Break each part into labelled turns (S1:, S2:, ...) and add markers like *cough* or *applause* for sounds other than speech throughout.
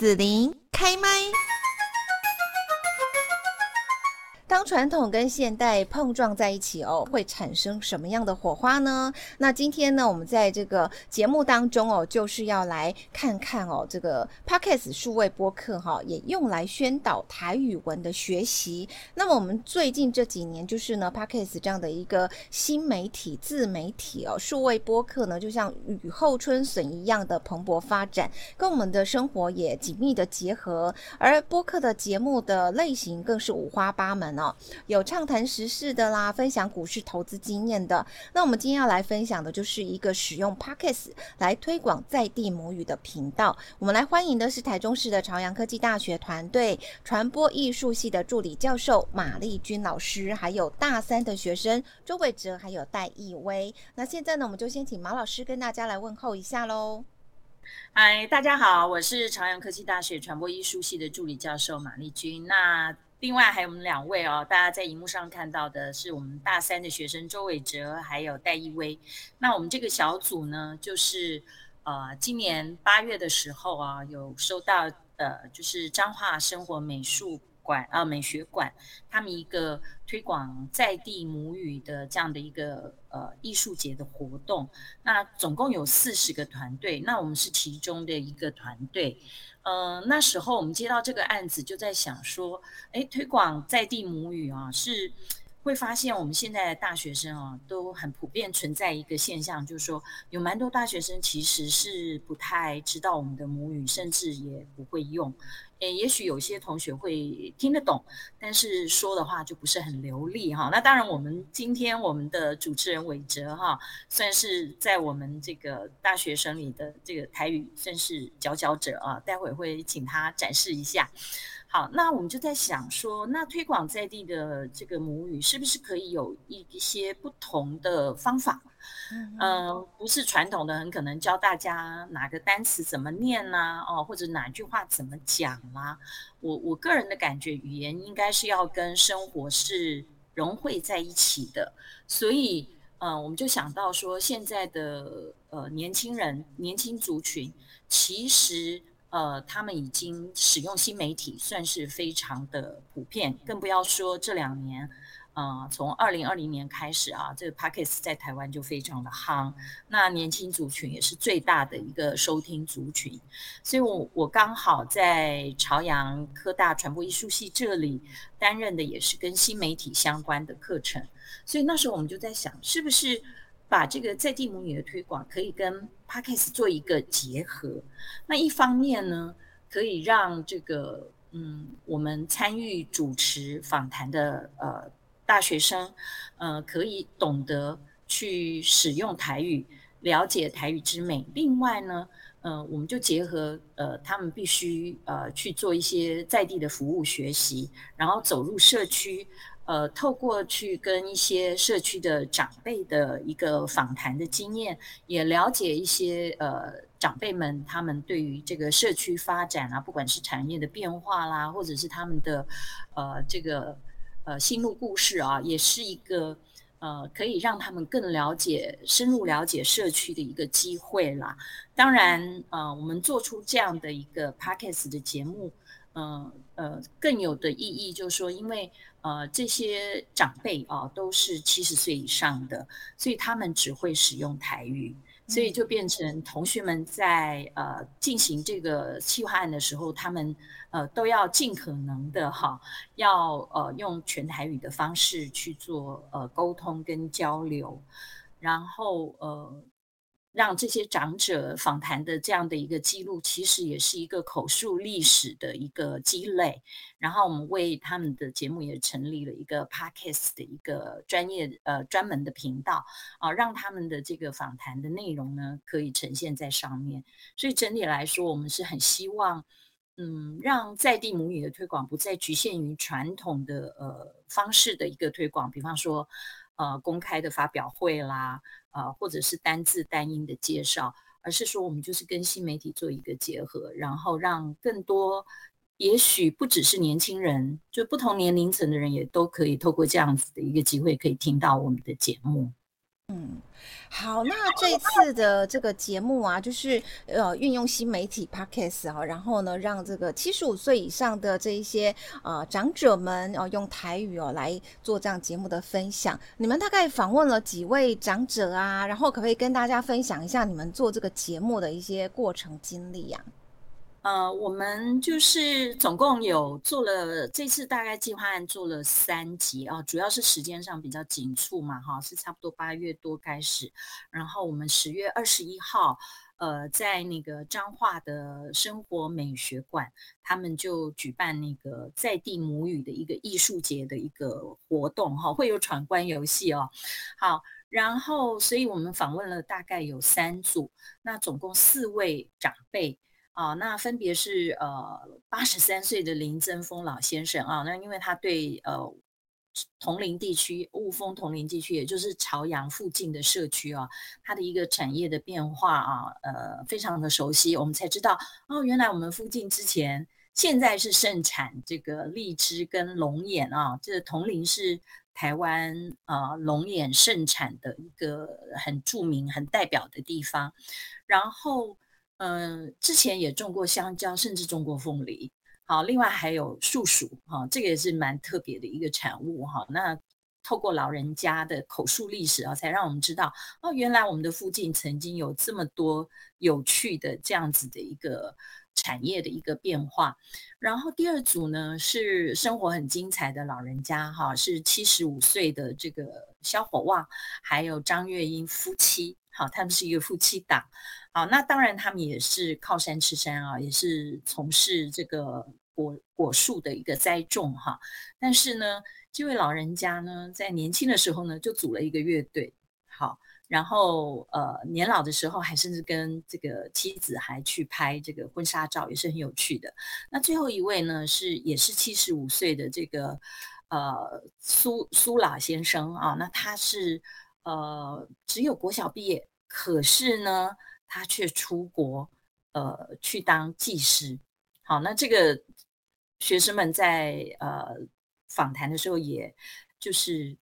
S1: 子琳开麦。当传统跟现代碰撞在一起哦，会产生什么样的火花呢？那今天呢，我们在这个节目当中哦，就是要来看看哦，这个 Podcast 数位播客哈，也用来宣导台语文的学习。那么我们最近这几年，就是呢 Podcast 这样的一个新媒体、自媒体哦，数位播客呢，就像雨后春笋一样的蓬勃发展，跟我们的生活也紧密的结合。而播客的节目的类型更是五花八门。有畅谈时事的啦，分享股市投资经验的。那我们今天要来分享的就是一个使用 Podcast 来推广在地母语的频道。我们来欢迎的是台中市的朝阳科技大学团队传播艺术系的助理教授马丽君老师，还有大三的学生周伟哲，还有戴义威。那现在呢，我们就先请马老师跟大家来问候一下喽。
S2: 嗨，大家好，我是朝阳科技大学传播艺术系的助理教授马丽君。那另外还有我们两位哦，大家在荧幕上看到的是我们大三的学生周伟哲，还有戴义威。那我们这个小组呢，就是呃，今年八月的时候啊，有收到呃，就是彰化生活美术馆啊、美学馆他们一个推广在地母语的这样的一个呃艺术节的活动。那总共有四十个团队，那我们是其中的一个团队。呃，那时候我们接到这个案子，就在想说，哎，推广在地母语啊，是会发现我们现在的大学生啊，都很普遍存在一个现象，就是说有蛮多大学生其实是不太知道我们的母语，甚至也不会用。诶，也许有些同学会听得懂，但是说的话就不是很流利哈。那当然，我们今天我们的主持人伟哲哈，算是在我们这个大学生里的这个台语算是佼佼者啊。待会会请他展示一下。好，那我们就在想说，那推广在地的这个母语，是不是可以有一一些不同的方法？嗯，不是传统的，很可能教大家哪个单词怎么念呐，哦，或者哪句话怎么讲啦，啊。我我个人的感觉，语言应该是要跟生活是融汇在一起的。所以，呃，我们就想到说，现在的呃年轻人、年轻族群，其实呃他们已经使用新媒体，算是非常的普遍，更不要说这两年。啊、从二零二零年开始啊，这个 Podcast 在台湾就非常的夯。那年轻族群也是最大的一个收听族群，所以我我刚好在朝阳科大传播艺术系这里担任的也是跟新媒体相关的课程。所以那时候我们就在想，是不是把这个在地母语的推广可以跟 Podcast 做一个结合？那一方面呢，可以让这个嗯，我们参与主持访谈的呃。大学生，呃，可以懂得去使用台语，了解台语之美。另外呢，呃，我们就结合呃，他们必须呃去做一些在地的服务学习，然后走入社区，呃，透过去跟一些社区的长辈的一个访谈的经验，也了解一些呃长辈们他们对于这个社区发展啊，不管是产业的变化啦，或者是他们的呃这个。呃，心路故事啊，也是一个呃，可以让他们更了解、深入了解社区的一个机会啦。当然，呃，我们做出这样的一个 Podcast 的节目，呃呃，更有的意义就是说，因为呃，这些长辈啊都是七十岁以上的，所以他们只会使用台语。所以就变成同学们在呃进行这个企划案的时候，他们呃都要尽可能的哈，要呃用全台语的方式去做呃沟通跟交流，然后呃。让这些长者访谈的这样的一个记录，其实也是一个口述历史的一个积累。然后我们为他们的节目也成立了一个 Podcast 的一个专业呃专门的频道啊，让他们的这个访谈的内容呢可以呈现在上面。所以整体来说，我们是很希望，嗯，让在地母语的推广不再局限于传统的呃方式的一个推广，比方说呃公开的发表会啦。呃，或者是单字单音的介绍，而是说我们就是跟新媒体做一个结合，然后让更多，也许不只是年轻人，就不同年龄层的人也都可以透过这样子的一个机会，可以听到我们的节目。
S1: 嗯，好，那这次的这个节目啊，就是呃运用新媒体 Podcast 啊，然后呢，让这个七十五岁以上的这一些呃长者们哦、用台语哦来做这样节目的分享。你们大概访问了几位长者啊？然后可不可以跟大家分享一下你们做这个节目的一些过程经历呀、啊？
S2: 呃，我们就是总共有做了这次大概计划案做了三集啊，主要是时间上比较紧促嘛，哈，是差不多八月多开始，然后我们十月二十一号，呃，在那个彰化的生活美学馆，他们就举办那个在地母语的一个艺术节的一个活动，哈，会有闯关游戏哦，好，然后所以我们访问了大概有三组，那总共四位长辈。啊，那分别是呃八十三岁的林增峰老先生啊，那因为他对呃铜陵地区雾峰铜陵地区，也就是朝阳附近的社区啊，它的一个产业的变化啊，呃非常的熟悉，我们才知道哦，原来我们附近之前现在是盛产这个荔枝跟龙眼啊，这个桐林是台湾啊龙眼盛产的一个很著名、很代表的地方，然后。嗯、之前也种过香蕉，甚至种过凤梨。好，另外还有树薯，哈，这个也是蛮特别的一个产物，哈。那透过老人家的口述历史啊，才让我们知道，哦，原来我们的附近曾经有这么多有趣的这样子的一个产业的一个变化。然后第二组呢，是生活很精彩的老人家，哈，是七十五岁的这个萧火旺，还有张月英夫妻，好，他们是一个夫妻档。好，那当然，他们也是靠山吃山啊，也是从事这个果果树的一个栽种哈。但是呢，这位老人家呢，在年轻的时候呢，就组了一个乐队，好，然后呃，年老的时候还甚至跟这个妻子还去拍这个婚纱照，也是很有趣的。那最后一位呢，是也是七十五岁的这个呃苏苏老先生啊，那他是呃只有国小毕业，可是呢。他却出国，呃，去当技师。好，那这个学生们在呃访谈的时候，也就是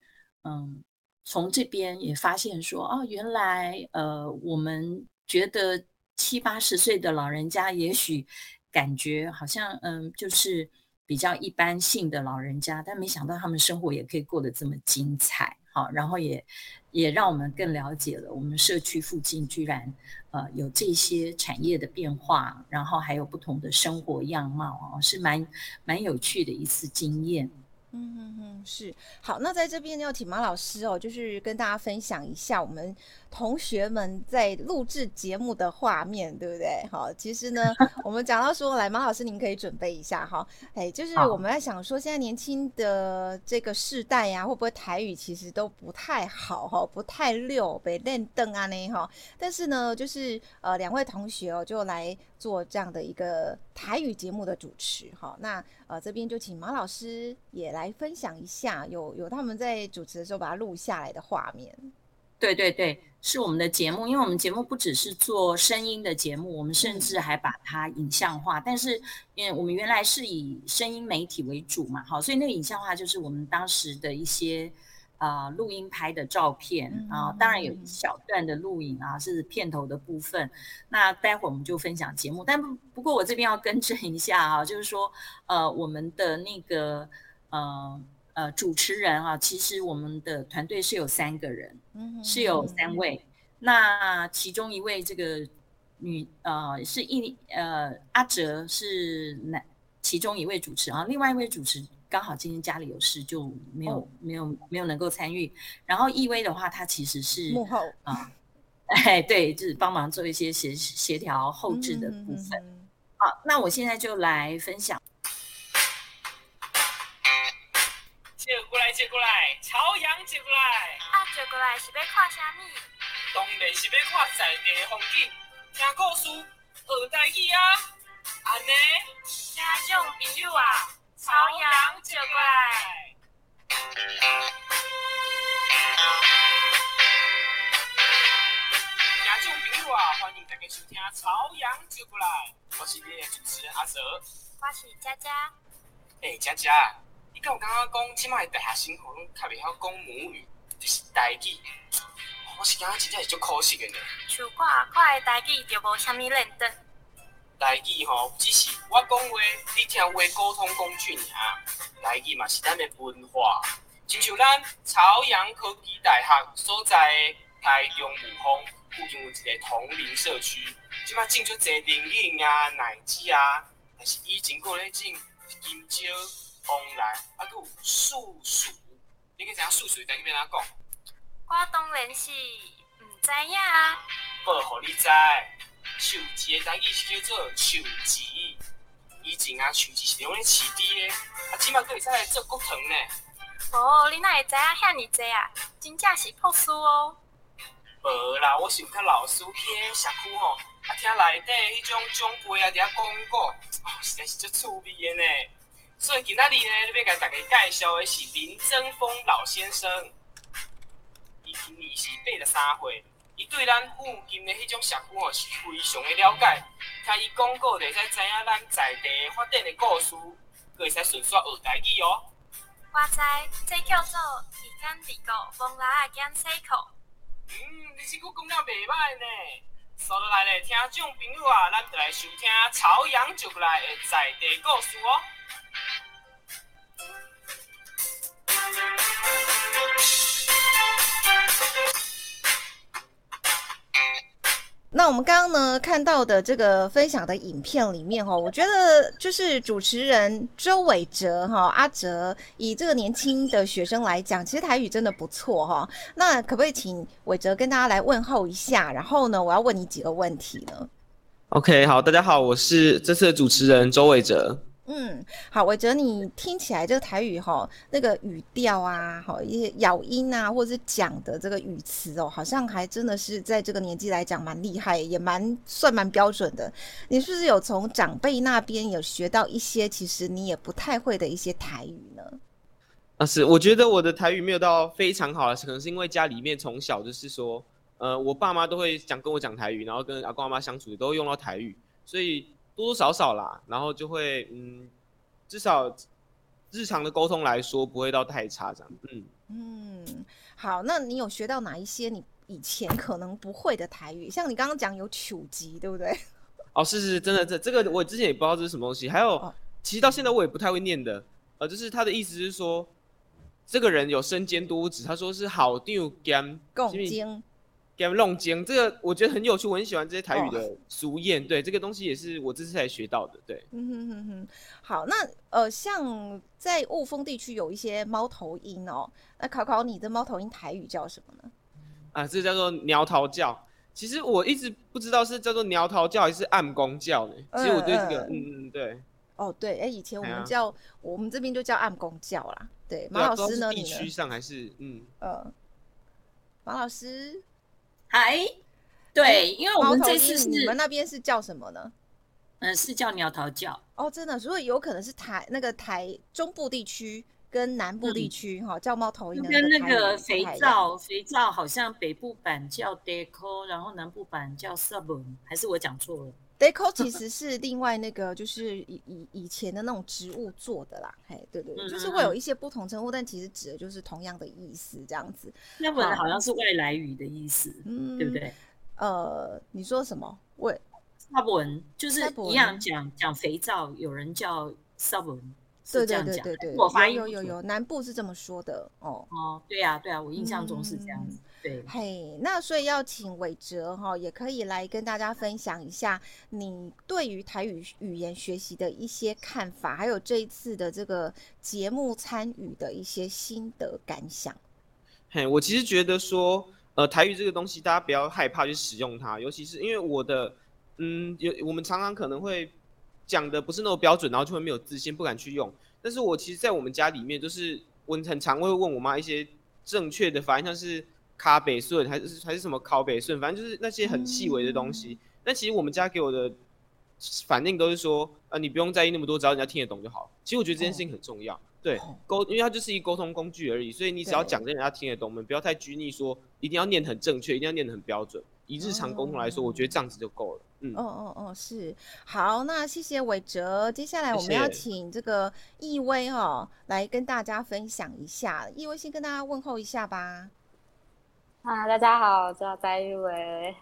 S2: 嗯，从这边也发现说，哦，原来呃，我们觉得七八十岁的老人家，也许感觉好像嗯，就是比较一般性的老人家，但没想到他们生活也可以过得这么精彩。好，然后也也让我们更了解了我们社区附近居然呃有这些产业的变化，然后还有不同的生活样貌哦，是蛮蛮有趣的一次经验。
S1: 嗯嗯嗯，是。好，那在这边要请马老师哦，就是跟大家分享一下我们同学们在录制节目的画面，对不对？*laughs* 好，其实呢，*laughs* 我们讲到说，来，马老师您可以准备一下哈。哎，就是我们在想说，现在年轻的这个世代呀、啊，会不会台语其实都不太好哈，不太溜，被练邓啊呢哈。但是呢，就是呃，两位同学哦，就来做这样的一个台语节目的主持哈。那呃，这边就请马老师也来分享一下，有有他们在主持的时候把它录下来的画面。
S2: 对对对，是我们的节目，因为我们节目不只是做声音的节目，我们甚至还把它影像化。嗯、但是，因为我们原来是以声音媒体为主嘛，好，所以那个影像化就是我们当时的一些。啊、呃，录音拍的照片啊、呃，当然有一小段的录影啊，是片头的部分。那待会儿我们就分享节目，但不不过我这边要更正一下啊，就是说，呃，我们的那个呃呃主持人啊，其实我们的团队是有三个人，嗯是有三位。那其中一位这个女呃是一呃阿哲是男，其中一位主持啊，另外一位主持。刚好今天家里有事，就没有、哦、没有没有能够参与。然后易威的话，他其实是
S1: 幕后
S2: 啊，*laughs* 哎，对，就是帮忙做一些协协调后置的部分。嗯、好，那我现在就来分享。
S3: 接过来，朝阳接过来。
S4: 啊，接过来是要看啥物？
S3: 当然是要看在地的风景，听故事，学台语啊。安尼，
S4: 听众朋友啊。朝阳接过来，
S3: 听众朋友啊，欢迎大家收听《朝阳接过来》，我是你的主持人阿泽，
S4: 我是佳佳。
S3: 哎、欸，佳佳，你跟我刚刚讲，即摆大学生活拢较袂晓讲母语，就是台语。我是感觉真正是足可惜的呢。
S4: 像我，我的台语就无啥物认得。
S3: 台语吼，只是我讲话，你听话沟通工具尔。台语嘛是咱的文化，亲像咱朝阳科技大学所在的台中五峰附近有一个同林社区，即摆种出侪龙眼啊、奶子啊，但是以前过咧种金蕉、凤梨，啊，佮有树薯。你可知影树薯在边哪讲？
S4: 我当然是唔知影啊。
S3: 报互你知，树枝的台语是叫做树枝。以前啊，树枝是用咧饲猪的，啊，起码可以使来做骨糖呢。
S4: 哦，你哪会知影遐尔济啊？真正是朴素哦。
S3: 无啦，我是有较老师去社区吼，啊，听内底迄种长辈啊，伫遐讲过，哦，实在是足趣味的呢。所以今仔日呢，要甲大家介绍的是林增峰老先生。伊今年是八十三岁，伊对咱附近的迄种社区哦是非常的了解。听伊讲过，就会使知影咱在地发展的故事，搁会使顺续学台语哦。
S4: 我知，这叫做一干二个，风来啊减西口。
S3: 嗯，你是佫讲了袂歹呢。所以来嘞，听众朋友啊，咱就来收听朝阳就来的在地故事哦。
S1: 那我们刚刚呢看到的这个分享的影片里面哈，我觉得就是主持人周伟哲哈阿哲，以这个年轻的学生来讲，其实台语真的不错哈。那可不可以请伟哲跟大家来问候一下？然后呢，我要问你几个问题呢
S5: ？OK，好，大家好，我是这次的主持人周伟哲。
S1: 嗯，好，我觉得，你听起来这个台语哈，那个语调啊，好一些咬音啊，或者是讲的这个语词哦，好像还真的是在这个年纪来讲蛮厉害，也蛮算蛮标准的。你是不是有从长辈那边有学到一些其实你也不太会的一些台语呢？
S5: 啊，是，我觉得我的台语没有到非常好，可能是因为家里面从小就是说，呃，我爸妈都会讲跟我讲台语，然后跟阿公阿妈相处都会用到台语，所以。多多少少啦，然后就会嗯，至少日常的沟通来说不会到太差这样。嗯
S1: 嗯，好，那你有学到哪一些你以前可能不会的台语？像你刚刚讲有九级，对不对？*laughs*
S5: 哦，是是，真的这这个我之前也不知道这是什么东西。还有，哦、其实到现在我也不太会念的，呃，就是他的意思是说，这个人有身兼多职。他说是好定兼共经。给他们弄精，这个我觉得很有趣，我很喜欢这些台语的俗谚。Oh. 对，这个东西也是我这次才学到的。对，
S1: 嗯哼哼哼。好，那呃，像在雾峰地区有一些猫头鹰哦，那考考你的猫头鹰台语叫什么呢？
S5: 啊，这叫做鸟头叫。其实我一直不知道是叫做鸟头叫还是暗公叫呢。其实我对这个，嗯嗯对。哦，
S1: 对，哎，以前我们叫、啊、我们这边就叫暗公叫啦。对，马老师呢？
S5: 地区上还是嗯
S1: 呃，马老师。
S2: 嗨，对，因为我们这次是
S1: 你们那边是叫什么呢？
S2: 嗯，是叫鸟巢叫。
S1: 哦，真的，所以有可能是台那个台中部地区跟南部地区哈、嗯、叫猫头鹰的。
S2: 跟那个肥皂，肥皂好像北部版叫 Deco，然后南部版叫 Sabon，还是我讲错了
S1: ？Deco 其 *laughs* 实是另外那个，就是以以以前的那种植物做的啦，嘿，对对，对，就是会有一些不同称呼，但其实指的就是同样的意思，这样子。
S2: 那本来好像是外来语的意思，嗯，对不对？
S1: 呃，你说什么？喂
S2: ，Sabon 就是一样讲讲肥皂，有人叫
S1: 对对对对对，我发音有有有，南部是这么说的哦。
S2: 哦，对呀对呀，我印象中是这样子。对，
S1: 嘿，那所以要请伟哲哈，也可以来跟大家分享一下你对于台语语言学习的一些看法，还有这一次的这个节目参与的一些心得感想。
S5: 嘿，我其实觉得说，呃，台语这个东西，大家不要害怕去使用它，尤其是因为我的，嗯，有我们常常可能会讲的不是那么标准，然后就会没有自信，不敢去用。但是我其实，在我们家里面，就是我很常会问我妈一些正确的发音，像是。卡北顺还是还是什么考北顺，反正就是那些很细微的东西。嗯、其实我们家给我的反应都是说，呃，你不用在意那么多，只要人家听得懂就好。其实我觉得这件事情很重要，哦、对沟，因为它就是一沟通工具而已。所以你只要讲的人家听得懂，我们不要太拘泥说一定要念很正确，一定要念得很标准。以日常沟通来说，哦、我觉得这样子就够了。嗯，
S1: 哦哦哦，是好，那谢谢伟哲。接下来我们要请这个易威哦来跟大家分享一下。易威先跟大家问候一下吧。
S6: 啊，大家好，我叫翟易威。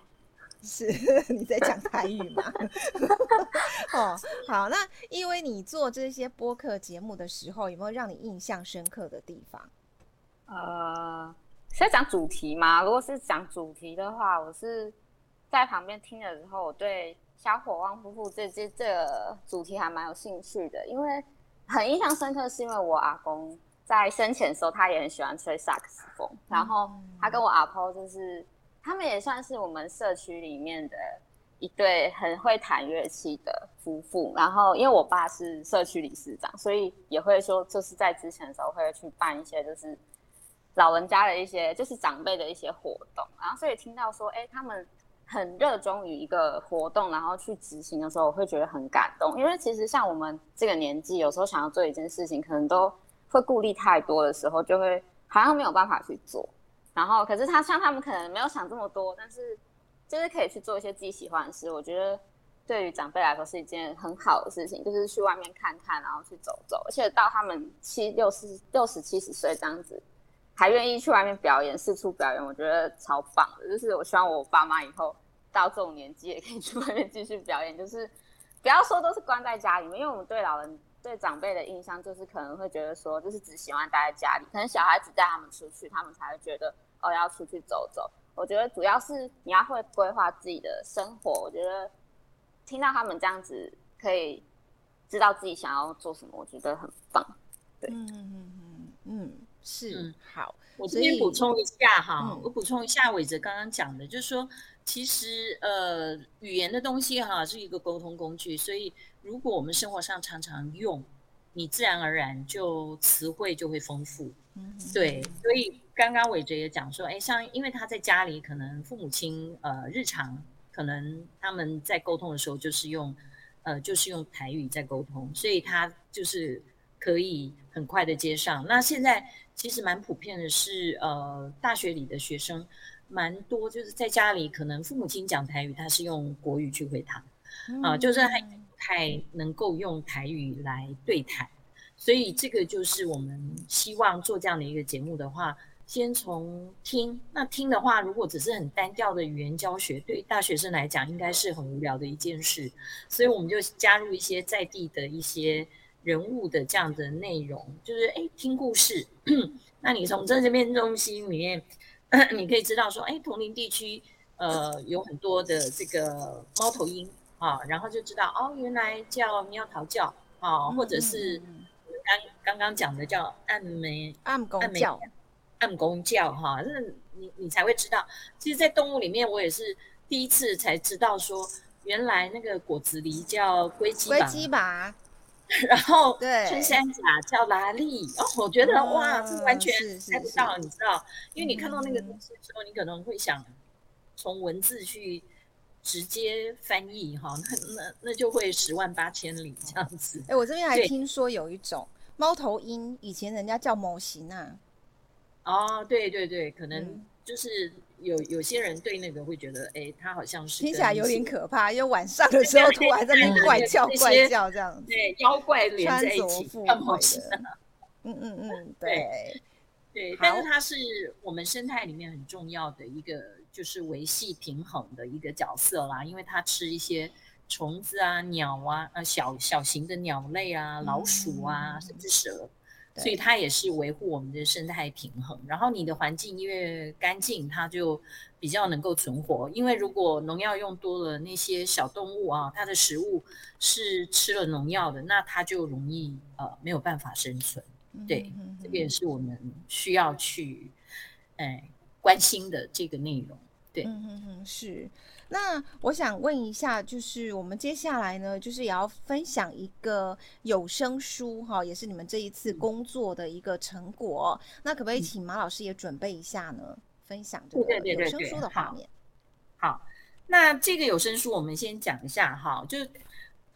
S1: 是 *laughs* 你在讲台语吗？*laughs* 哦，好，那因为你做这些播客节目的时候，有没有让你印象深刻的地方？
S6: 呃，是在讲主题吗？如果是讲主题的话，我是在旁边听的时候，我对小火旺夫妇这这这个主题还蛮有兴趣的，因为很印象深刻，是因为我阿公在生前的时候，他也很喜欢吹萨克斯风，然后他跟我阿婆就是。他们也算是我们社区里面的一对很会弹乐器的夫妇。然后，因为我爸是社区理事长，所以也会说，就是在之前的时候会去办一些，就是老人家的一些，就是长辈的一些活动。然后，所以听到说，哎，他们很热衷于一个活动，然后去执行的时候，我会觉得很感动。因为其实像我们这个年纪，有时候想要做一件事情，可能都会顾虑太多的时候，就会好像没有办法去做。然后，可是他像他们可能没有想这么多，但是就是可以去做一些自己喜欢的事。我觉得对于长辈来说是一件很好的事情，就是去外面看看，然后去走走。而且到他们七六十六十七十岁这样子，还愿意去外面表演、四处表演，我觉得超棒的。就是我希望我爸妈以后到这种年纪也可以去外面继续表演，就是不要说都是关在家里面，因为我们对老人。对长辈的印象就是可能会觉得说，就是只喜欢待在家里，可能小孩子带他们出去，他们才会觉得哦，要出去走走。我觉得主要是你要会规划自己的生活。我觉得听到他们这样子，可以知道自己想要做什么，我觉得很棒。对，
S1: 嗯嗯嗯嗯，是，
S2: 嗯、
S1: 好。
S2: 我这边补充一下哈，嗯、我补充一下伟哲刚刚讲的，就是说，其实呃，语言的东西哈是一个沟通工具，所以。如果我们生活上常常用，你自然而然就词汇就会丰富。嗯，对。所以刚刚伟哲也讲说，哎，像因为他在家里，可能父母亲呃日常可能他们在沟通的时候就是用呃就是用台语在沟通，所以他就是可以很快的接上。那现在其实蛮普遍的是，呃，大学里的学生蛮多，就是在家里可能父母亲讲台语，他是用国语去回答，啊、呃，就是还。太能够用台语来对谈，所以这个就是我们希望做这样的一个节目的话，先从听。那听的话，如果只是很单调的语言教学，对大学生来讲应该是很无聊的一件事。所以我们就加入一些在地的一些人物的这样的内容，就是哎听故事。*clears throat* 那你从这这边东西里面，*clears throat* 你可以知道说，哎，同林地区呃有很多的这个猫头鹰。啊，然后就知道哦，原来叫喵桃叫啊，或者是刚刚刚讲的叫暗梅
S1: 暗公叫
S2: 暗公叫哈，那你你才会知道。其实，在动物里面，我也是第一次才知道说，原来那个果子狸叫龟鸡
S1: 龟鸡吧，
S2: 然后
S1: 对
S2: 春山甲叫拉力哦，我觉得哇，这完全猜不到，你知道，因为你看到那个东西的时候，你可能会想从文字去。直接翻译哈，那那那就会十万八千里这样子。
S1: 哎、欸，我这边还听说有一种猫头鹰，以前人家叫某型啊。
S2: 哦，对对对，可能就是有有些人对那个会觉得，哎、欸，它好像是
S1: 听起来有点可怕，因为晚上的时候突然在那边怪叫怪叫这样子，
S2: 对，妖怪连在一起，*laughs*
S1: 嗯嗯嗯，对
S2: 对，但是它是我们生态里面很重要的一个。就是维系平衡的一个角色啦，因为它吃一些虫子啊、鸟啊、呃小小型的鸟类啊、老鼠啊，甚至蛇，所以它也是维护我们的生态平衡。然后你的环境越干净，它就比较能够存活。因为如果农药用多了，那些小动物啊，它的食物是吃了农药的，那它就容易呃没有办法生存。对，这个也是我们需要去哎关心的这个内容。
S1: 嗯嗯嗯，是。那我想问一下，就是我们接下来呢，就是也要分享一个有声书哈，也是你们这一次工作的一个成果。嗯、那可不可以请马老师也准备一下呢？嗯、分享这个有声书的画面。
S2: 好，那这个有声书我们先讲一下哈，就。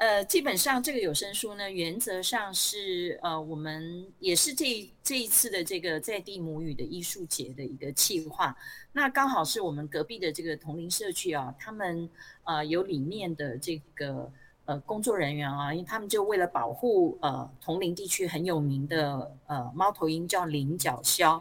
S2: 呃，基本上这个有声书呢，原则上是呃，我们也是这这一次的这个在地母语的艺术节的一个企划。那刚好是我们隔壁的这个桐林社区啊，他们呃有里面的这个呃工作人员啊，因为他们就为了保护呃桐林地区很有名的呃猫头鹰叫领角鸮，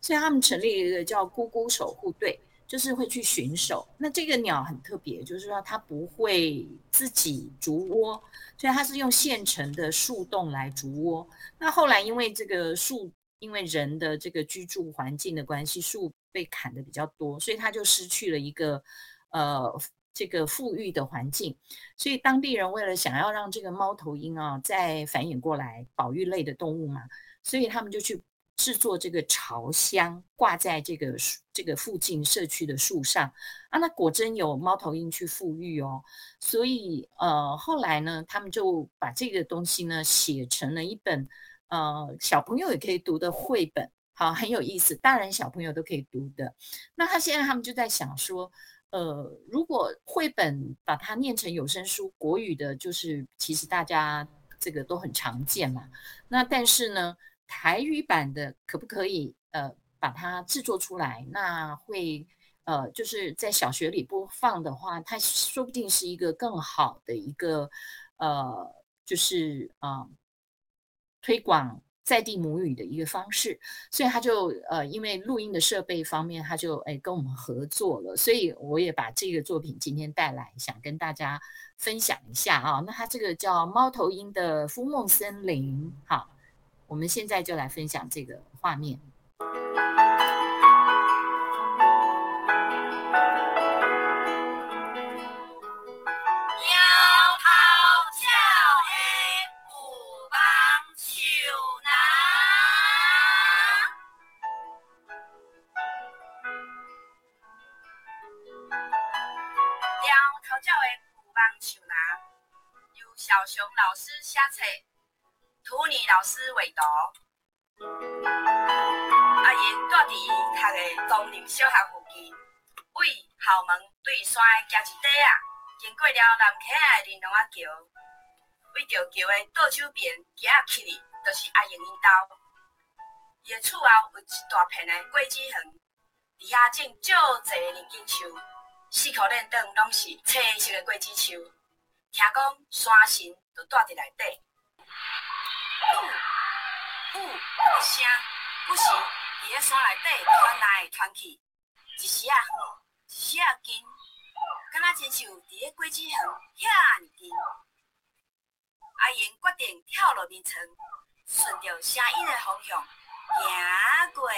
S2: 所以他们成立了一个叫咕咕守护队，就是会去巡守。那这个鸟很特别，就是说它不会自己筑窝，所以它是用现成的树洞来筑窝。那后来因为这个树，因为人的这个居住环境的关系，树被砍得比较多，所以它就失去了一个呃。这个富裕的环境，所以当地人为了想要让这个猫头鹰啊再繁衍过来，保育类的动物嘛，所以他们就去制作这个潮箱，挂在这个这个附近社区的树上啊。那果真有猫头鹰去复育哦。所以呃，后来呢，他们就把这个东西呢写成了一本呃小朋友也可以读的绘本，好，很有意思，大人小朋友都可以读的。那他现在他们就在想说。呃，如果绘本把它念成有声书，国语的，就是其实大家这个都很常见嘛。那但是呢，台语版的可不可以呃把它制作出来？那会呃就是在小学里播放的话，它说不定是一个更好的一个呃就是啊、呃、推广。在地母语的一个方式，所以他就呃，因为录音的设备方面，他就哎跟我们合作了，所以我也把这个作品今天带来，想跟大家分享一下啊。那他这个叫《猫头鹰的孵梦森林》，好，我们现在就来分享这个画面。
S7: 老师画图。阿英住伫伊读的东林小学附近，为校门对山行一底啊，经过了南溪的玲珑仔桥，为着桥的倒手边行啊去哩，就是阿英因兜。伊的厝后有一大片的果子园，底下种足侪年金树，四口连灯拢是青色的果子树。听讲山神就住伫内底，呼呼一声，不时伫咧山内底传来传去，一时啊，一时啊近，敢若亲像伫咧果子园遐尔近。阿英决定跳落眠床，顺着声音的方向行过去。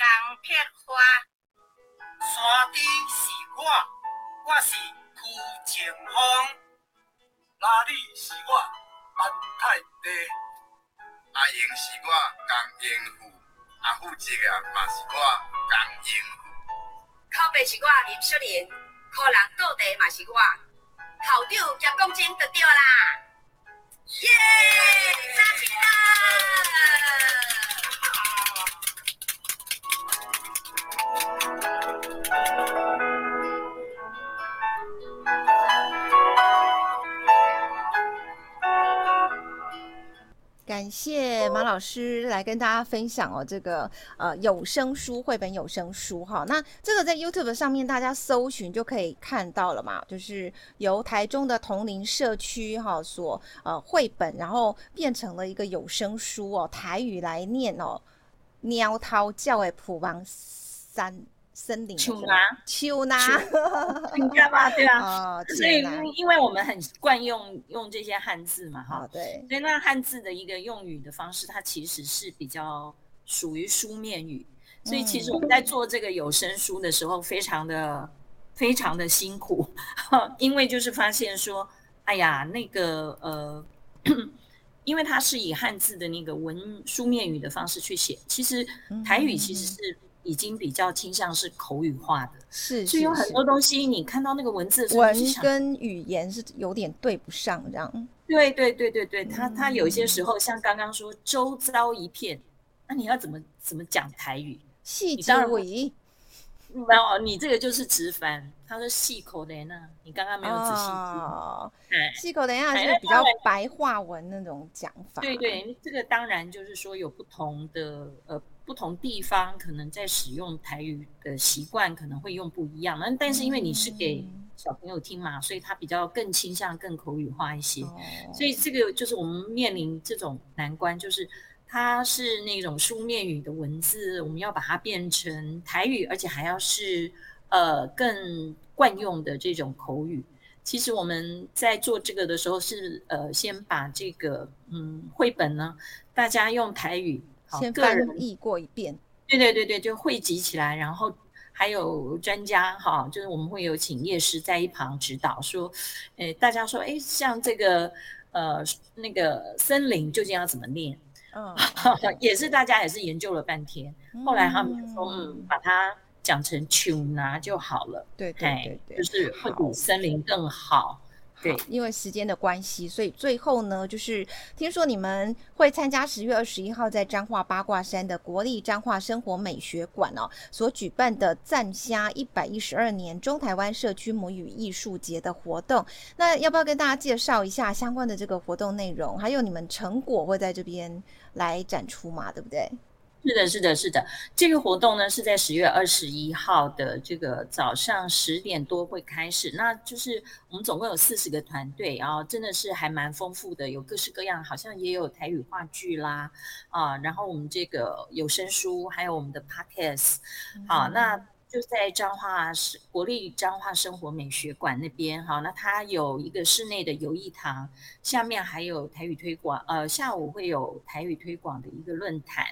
S1: 江铁
S7: 花，
S8: 山顶是我，我是邱靖风。哪里是我安泰地？
S9: 阿英是我江英富，阿富杰啊嘛是我江英富。
S7: 靠背是我林雪莲，靠人倒地嘛是我。头掉兼工钱就对啦。耶、三千啦！
S1: 感谢马老师来跟大家分享哦，这个呃有声书绘本有声书哈，那这个在 YouTube 上面大家搜寻就可以看到了嘛，就是由台中的同龄社区哈所呃绘本，然后变成了一个有声书哦，台语来念哦，猫头鸟的扑梦山。森林，丘拿，丘拿，
S2: 你知道吗？对啊，所以因为我们很惯用用这些汉字嘛，哈，
S1: 对，
S2: 所以那汉字的一个用语的方式，它其实是比较属于书面语，所以其实我们在做这个有声书的时候，非常的非常的辛苦，*laughs* 因为就是发现说，哎呀，那个呃，*clears throat* 因为它是以汉字的那个文书面语的方式去写，其实台语其实是。已经比较倾向是口语化的，
S1: 是，
S2: 所以有很多东西你看到那个文字，
S1: 文跟语言是有点对不上，这样。
S2: 对对对对对，他他有些时候像刚刚说周遭一片，那你要怎么怎么讲台语？
S1: 细节尾。
S2: 没有，你这个就是直翻。他说细口的呢，你刚刚没有仔细听。
S1: 哦，细口的呀是比较白话文那种讲法。
S2: 对对，这个当然就是说有不同的呃不同地方可能在使用台语的习惯可能会用不一样。那但是因为你是给小朋友听嘛，嗯、所以他比较更倾向更口语化一些。哦、所以这个就是我们面临这种难关，就是。它是那种书面语的文字，我们要把它变成台语，而且还要是呃更惯用的这种口语。其实我们在做这个的时候是呃先把这个嗯绘本呢，大家用台语
S1: 先翻译过一遍，
S2: 对对对对，就汇集起来，然后还有专家哈，就是我们会有请业师在一旁指导说，诶大家说诶像这个呃那个森林究竟要怎么念？嗯，*laughs* 也是大家也是研究了半天，嗯、后来他们就说，嗯，把它讲成丘拿就好了。
S1: 对对对对，
S2: 就是会比森林更好。对，
S1: 因为时间的关系，所以最后呢，就是听说你们会参加十月二十一号在彰化八卦山的国立彰化生活美学馆哦所举办的赞虾一百一十二年中台湾社区母语艺术节的活动。那要不要跟大家介绍一下相关的这个活动内容？还有你们成果会在这边来展出嘛？对不对？
S2: 是的，是的，是的。这个活动呢是在十月二十一号的这个早上十点多会开始。那就是我们总共有四十个团队，然后真的是还蛮丰富的，有各式各样，好像也有台语话剧啦，啊，然后我们这个有声书，还有我们的 podcast，好，那。就在彰化市国立彰化生活美学馆那边，哈，那它有一个室内的游艺堂，下面还有台语推广，呃，下午会有台语推广的一个论坛，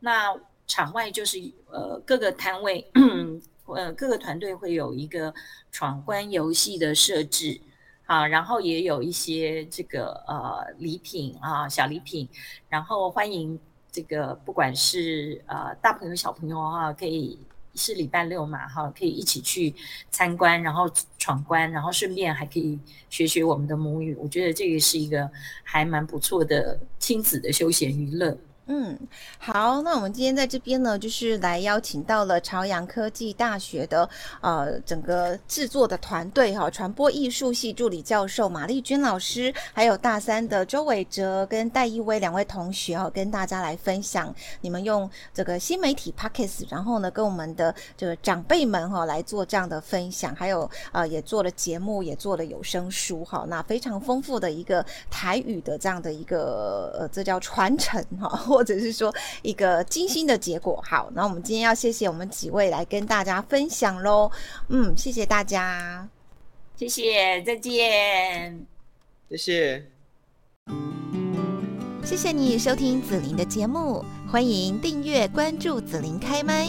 S2: 那场外就是呃各个摊位，*clears throat* 呃各个团队会有一个闯关游戏的设置，啊，然后也有一些这个呃礼品啊小礼品，然后欢迎这个不管是呃大朋友小朋友啊可以。是礼拜六嘛，哈，可以一起去参观，然后闯关，然后顺便还可以学学我们的母语。我觉得这个是一个还蛮不错的亲子的休闲娱乐。
S1: 嗯，好，那我们今天在这边呢，就是来邀请到了朝阳科技大学的呃整个制作的团队哈，传播艺术系助理教授马丽君老师，还有大三的周伟哲跟戴一威两位同学哈，跟大家来分享你们用这个新媒体 Podcast，然后呢跟我们的这个长辈们哈来做这样的分享，还有呃也做了节目，也做了有声书哈，那非常丰富的一个台语的这样的一个呃这叫传承哈。或者是说一个精心的结果。好，那我们今天要谢谢我们几位来跟大家分享喽。嗯，谢谢大家，
S2: 谢谢，再见，
S5: 谢谢，
S1: 谢谢你收听紫琳的节目，欢迎订阅关注紫琳开麦。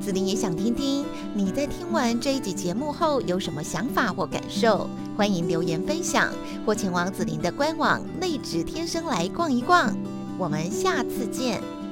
S1: 紫琳也想听听你在听完这一集节目后有什么想法或感受，欢迎留言分享或前往紫琳的官网内职天生来逛一逛。我们下次见。